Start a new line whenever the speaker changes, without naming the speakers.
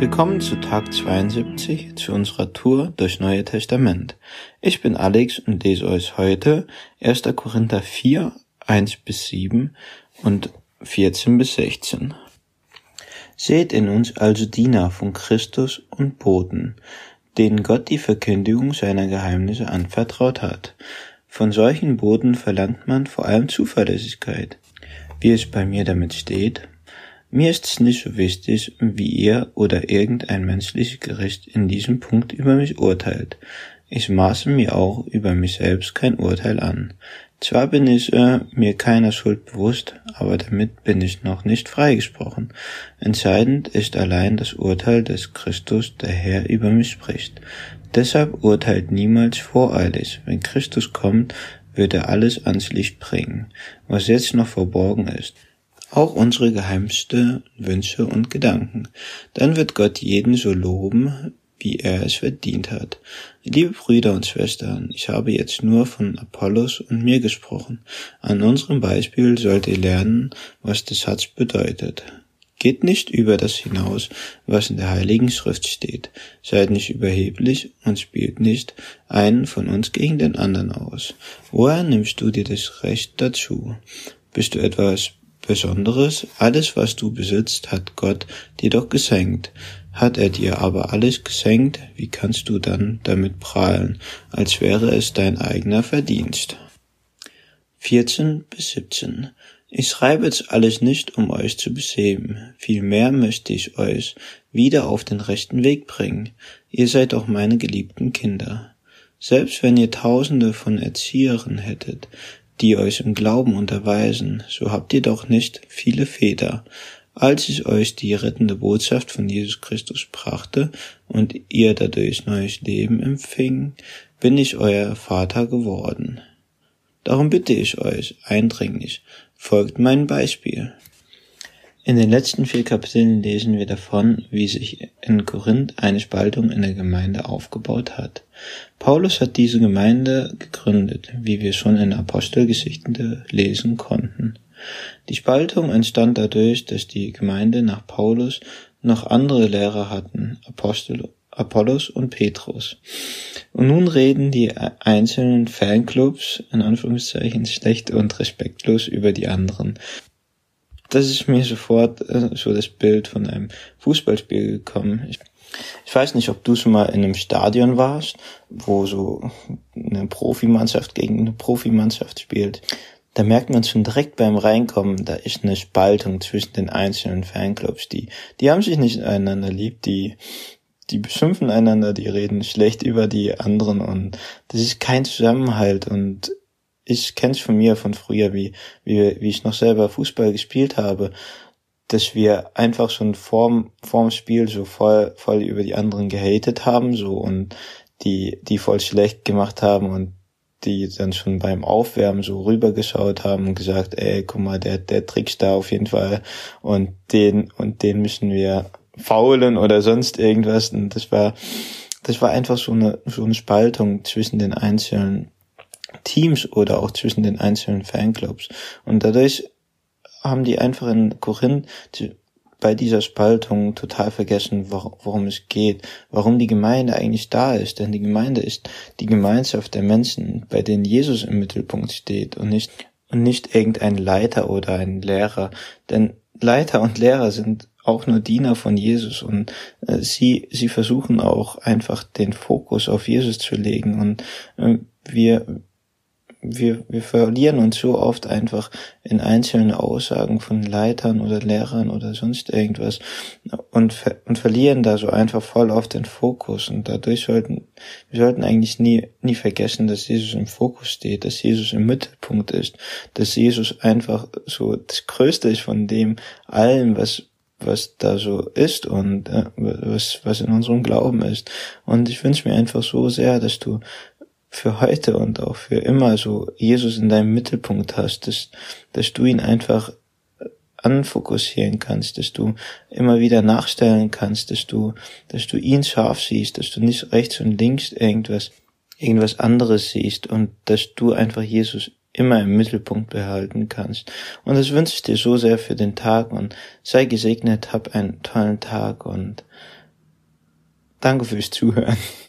Willkommen zu Tag 72 zu unserer Tour durch Neue Testament. Ich bin Alex und lese euch heute 1. Korinther 4, 1 bis 7 und 14 bis 16. Seht in uns also Diener von Christus und Boten, denen Gott die Verkündigung seiner Geheimnisse anvertraut hat. Von solchen Boten verlangt man vor allem Zuverlässigkeit. Wie es bei mir damit steht, mir ist es nicht so wichtig, wie ihr oder irgendein menschliches Gericht in diesem Punkt über mich urteilt. Ich maße mir auch über mich selbst kein Urteil an. Zwar bin ich äh, mir keiner Schuld bewusst, aber damit bin ich noch nicht freigesprochen. Entscheidend ist allein das Urteil des Christus, der Herr über mich spricht. Deshalb urteilt niemals voreilig. Wenn Christus kommt, wird er alles ans Licht bringen, was jetzt noch verborgen ist auch unsere geheimste Wünsche und Gedanken. Dann wird Gott jeden so loben, wie er es verdient hat. Liebe Brüder und Schwestern, ich habe jetzt nur von Apollos und mir gesprochen. An unserem Beispiel sollt ihr lernen, was der Satz bedeutet. Geht nicht über das hinaus, was in der Heiligen Schrift steht. Seid nicht überheblich und spielt nicht einen von uns gegen den anderen aus. Woher nimmst du dir das Recht dazu? Bist du etwas Besonderes, alles was du besitzt, hat Gott dir doch geschenkt. Hat er dir aber alles geschenkt, wie kannst du dann damit prahlen, als wäre es dein eigener Verdienst? 14 bis 17 Ich schreibe jetzt alles nicht, um euch zu beschämen, vielmehr möchte ich euch wieder auf den rechten Weg bringen. Ihr seid auch meine geliebten Kinder. Selbst wenn ihr tausende von Erziehern hättet, die euch im Glauben unterweisen, so habt ihr doch nicht viele Väter. Als ich euch die rettende Botschaft von Jesus Christus brachte und ihr dadurch neues Leben empfing, bin ich euer Vater geworden. Darum bitte ich euch eindringlich, folgt meinem Beispiel. In den letzten vier Kapiteln lesen wir davon, wie sich in Korinth eine Spaltung in der Gemeinde aufgebaut hat. Paulus hat diese Gemeinde gegründet, wie wir schon in Apostelgeschichten lesen konnten. Die Spaltung entstand dadurch, dass die Gemeinde nach Paulus noch andere Lehrer hatten, Apostel, Apollos und Petrus. Und nun reden die einzelnen Fanclubs in Anführungszeichen schlecht und respektlos über die anderen das ist mir sofort äh, so das Bild von einem Fußballspiel gekommen. Ich, ich weiß nicht, ob du schon mal in einem Stadion warst, wo so eine Profimannschaft gegen eine Profimannschaft spielt. Da merkt man schon direkt beim Reinkommen, da ist eine Spaltung zwischen den einzelnen Fanclubs. Die, die haben sich nicht einander lieb, die, die beschimpfen einander, die reden schlecht über die anderen und das ist kein Zusammenhalt und ich kenne es von mir von früher, wie, wie, wie ich noch selber Fußball gespielt habe, dass wir einfach schon vorm, vorm Spiel so voll, voll über die anderen gehatet haben, so und die, die voll schlecht gemacht haben und die dann schon beim Aufwärmen so rübergeschaut haben und gesagt, ey, guck mal, der, der trickst da auf jeden Fall und den, und den müssen wir faulen oder sonst irgendwas. Und das war, das war einfach so eine, so eine Spaltung zwischen den einzelnen Teams oder auch zwischen den einzelnen Fanclubs. Und dadurch haben die einfach in Korinth bei dieser Spaltung total vergessen, worum es geht, warum die Gemeinde eigentlich da ist. Denn die Gemeinde ist die Gemeinschaft der Menschen, bei denen Jesus im Mittelpunkt steht und nicht, und nicht irgendein Leiter oder ein Lehrer. Denn Leiter und Lehrer sind auch nur Diener von Jesus und äh, sie, sie versuchen auch einfach den Fokus auf Jesus zu legen und äh, wir, wir, wir verlieren uns so oft einfach in einzelne Aussagen von Leitern oder Lehrern oder sonst irgendwas und, und verlieren da so einfach voll auf den Fokus und dadurch sollten, wir sollten eigentlich nie, nie vergessen, dass Jesus im Fokus steht, dass Jesus im Mittelpunkt ist, dass Jesus einfach so das Größte ist von dem allem, was, was da so ist und äh, was, was in unserem Glauben ist. Und ich wünsche mir einfach so sehr, dass du für heute und auch für immer so Jesus in deinem Mittelpunkt hast, dass, dass du ihn einfach anfokussieren kannst, dass du immer wieder nachstellen kannst, dass du, dass du ihn scharf siehst, dass du nicht rechts und links irgendwas, irgendwas anderes siehst und dass du einfach Jesus immer im Mittelpunkt behalten kannst. Und das wünsche ich dir so sehr für den Tag und sei gesegnet, hab einen tollen Tag und Danke fürs Zuhören.